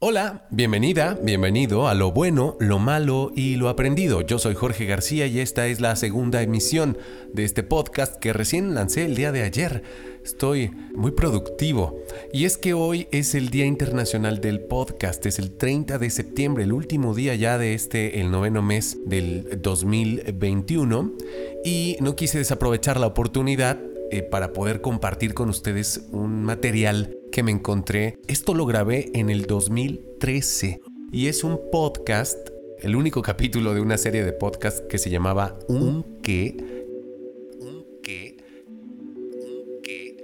Hola, bienvenida, bienvenido a lo bueno, lo malo y lo aprendido. Yo soy Jorge García y esta es la segunda emisión de este podcast que recién lancé el día de ayer. Estoy muy productivo y es que hoy es el Día Internacional del Podcast, es el 30 de septiembre, el último día ya de este, el noveno mes del 2021 y no quise desaprovechar la oportunidad eh, para poder compartir con ustedes un material que me encontré. Esto lo grabé en el 2013 y es un podcast, el único capítulo de una serie de podcasts que se llamaba Un qué. Un qué. Un qué.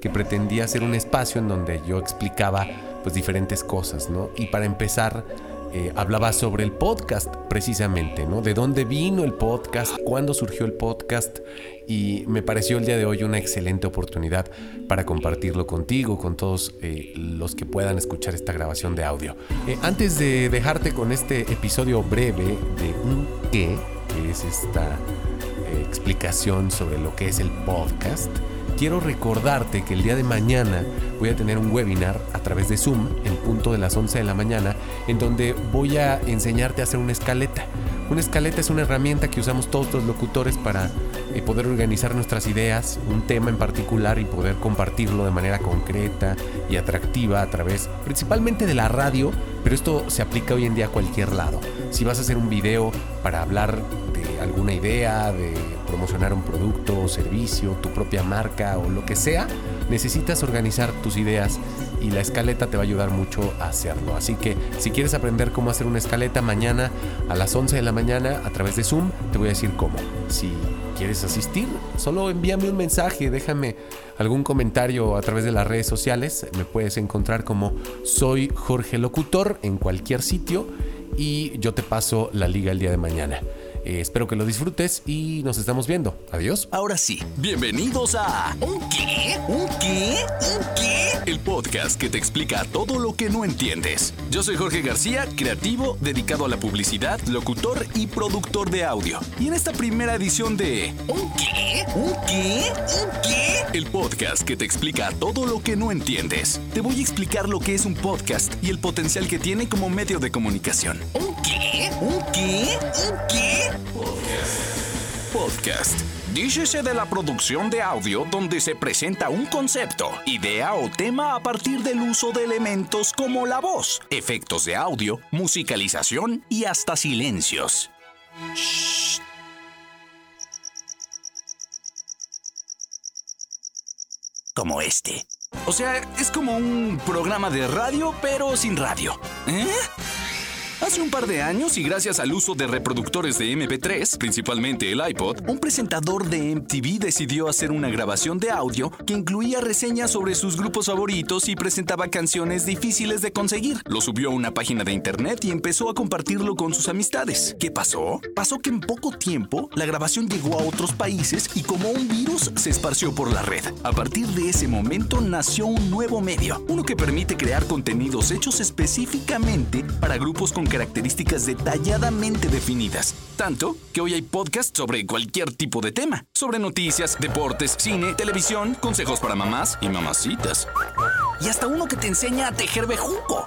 Que pretendía ser un espacio en donde yo explicaba pues diferentes cosas, ¿no? Y para empezar eh, hablaba sobre el podcast precisamente, ¿no? De dónde vino el podcast, cuándo surgió el podcast y me pareció el día de hoy una excelente oportunidad para compartirlo contigo, con todos eh, los que puedan escuchar esta grabación de audio. Eh, antes de dejarte con este episodio breve de un qué, que es esta explicación sobre lo que es el podcast, quiero recordarte que el día de mañana voy a tener un webinar a través de Zoom en punto de las 11 de la mañana en donde voy a enseñarte a hacer una escaleta. Una escaleta es una herramienta que usamos todos los locutores para eh, poder organizar nuestras ideas, un tema en particular y poder compartirlo de manera concreta y atractiva a través principalmente de la radio, pero esto se aplica hoy en día a cualquier lado. Si vas a hacer un video para hablar de alguna idea, de promocionar un producto o servicio, tu propia marca o lo que sea, necesitas organizar tus ideas y la escaleta te va a ayudar mucho a hacerlo. Así que si quieres aprender cómo hacer una escaleta mañana a las 11 de la mañana a través de Zoom, te voy a decir cómo. Si quieres asistir, solo envíame un mensaje, déjame algún comentario a través de las redes sociales. Me puedes encontrar como soy Jorge Locutor en cualquier sitio y yo te paso la liga el día de mañana. Eh, espero que lo disfrutes y nos estamos viendo. Adiós. Ahora sí, bienvenidos a ¿Un qué? ¿Un qué? Podcast que te explica todo lo que no entiendes. Yo soy Jorge García, creativo, dedicado a la publicidad, locutor y productor de audio. Y en esta primera edición de ¿Un qué? ¿Un qué? ¿Un qué? El podcast que te explica todo lo que no entiendes. Te voy a explicar lo que es un podcast y el potencial que tiene como medio de comunicación. ¿Un qué? ¿Un qué? ¿Un qué? Podcast. Dícese de la producción de audio donde se presenta un concepto, idea o tema a partir del uso de elementos como la voz, efectos de audio, musicalización y hasta silencios. Shh. Como este. O sea, es como un programa de radio, pero sin radio. ¿Eh? Hace un par de años y gracias al uso de reproductores de MP3, principalmente el iPod, un presentador de MTV decidió hacer una grabación de audio que incluía reseñas sobre sus grupos favoritos y presentaba canciones difíciles de conseguir. Lo subió a una página de internet y empezó a compartirlo con sus amistades. ¿Qué pasó? Pasó que en poco tiempo la grabación llegó a otros países y como un virus se esparció por la red. A partir de ese momento nació un nuevo medio, uno que permite crear contenidos hechos específicamente para grupos con características detalladamente definidas. Tanto que hoy hay podcasts sobre cualquier tipo de tema. Sobre noticias, deportes, cine, televisión, consejos para mamás y mamacitas. Y hasta uno que te enseña a tejer bejuco.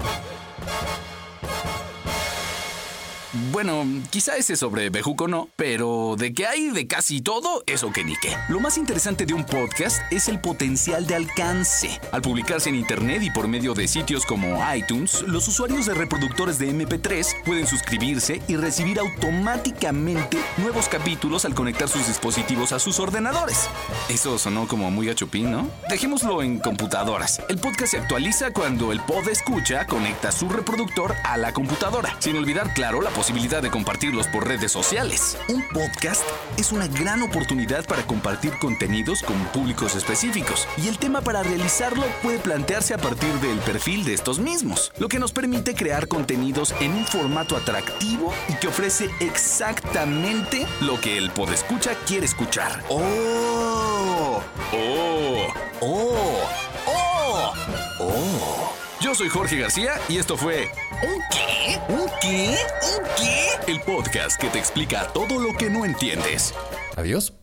Bueno, quizá ese sobre Bejuco no, pero de que hay de casi todo, eso que ni qué. Lo más interesante de un podcast es el potencial de alcance. Al publicarse en internet y por medio de sitios como iTunes, los usuarios de reproductores de MP3 pueden suscribirse y recibir automáticamente nuevos capítulos al conectar sus dispositivos a sus ordenadores. Eso sonó como muy gachupín, ¿no? Dejémoslo en computadoras. El podcast se actualiza cuando el pod escucha conecta su reproductor a la computadora, sin olvidar, claro, la posibilidad de compartirlos por redes sociales. Un podcast es una gran oportunidad para compartir contenidos con públicos específicos y el tema para realizarlo puede plantearse a partir del perfil de estos mismos, lo que nos permite crear contenidos en un formato atractivo y que ofrece exactamente lo que el podescucha quiere escuchar. ¡Oh! ¡Oh! ¡Oh! Yo soy Jorge García y esto fue ¿Un qué? ¿Un qué? ¿Un qué? El podcast que te explica todo lo que no entiendes. Adiós.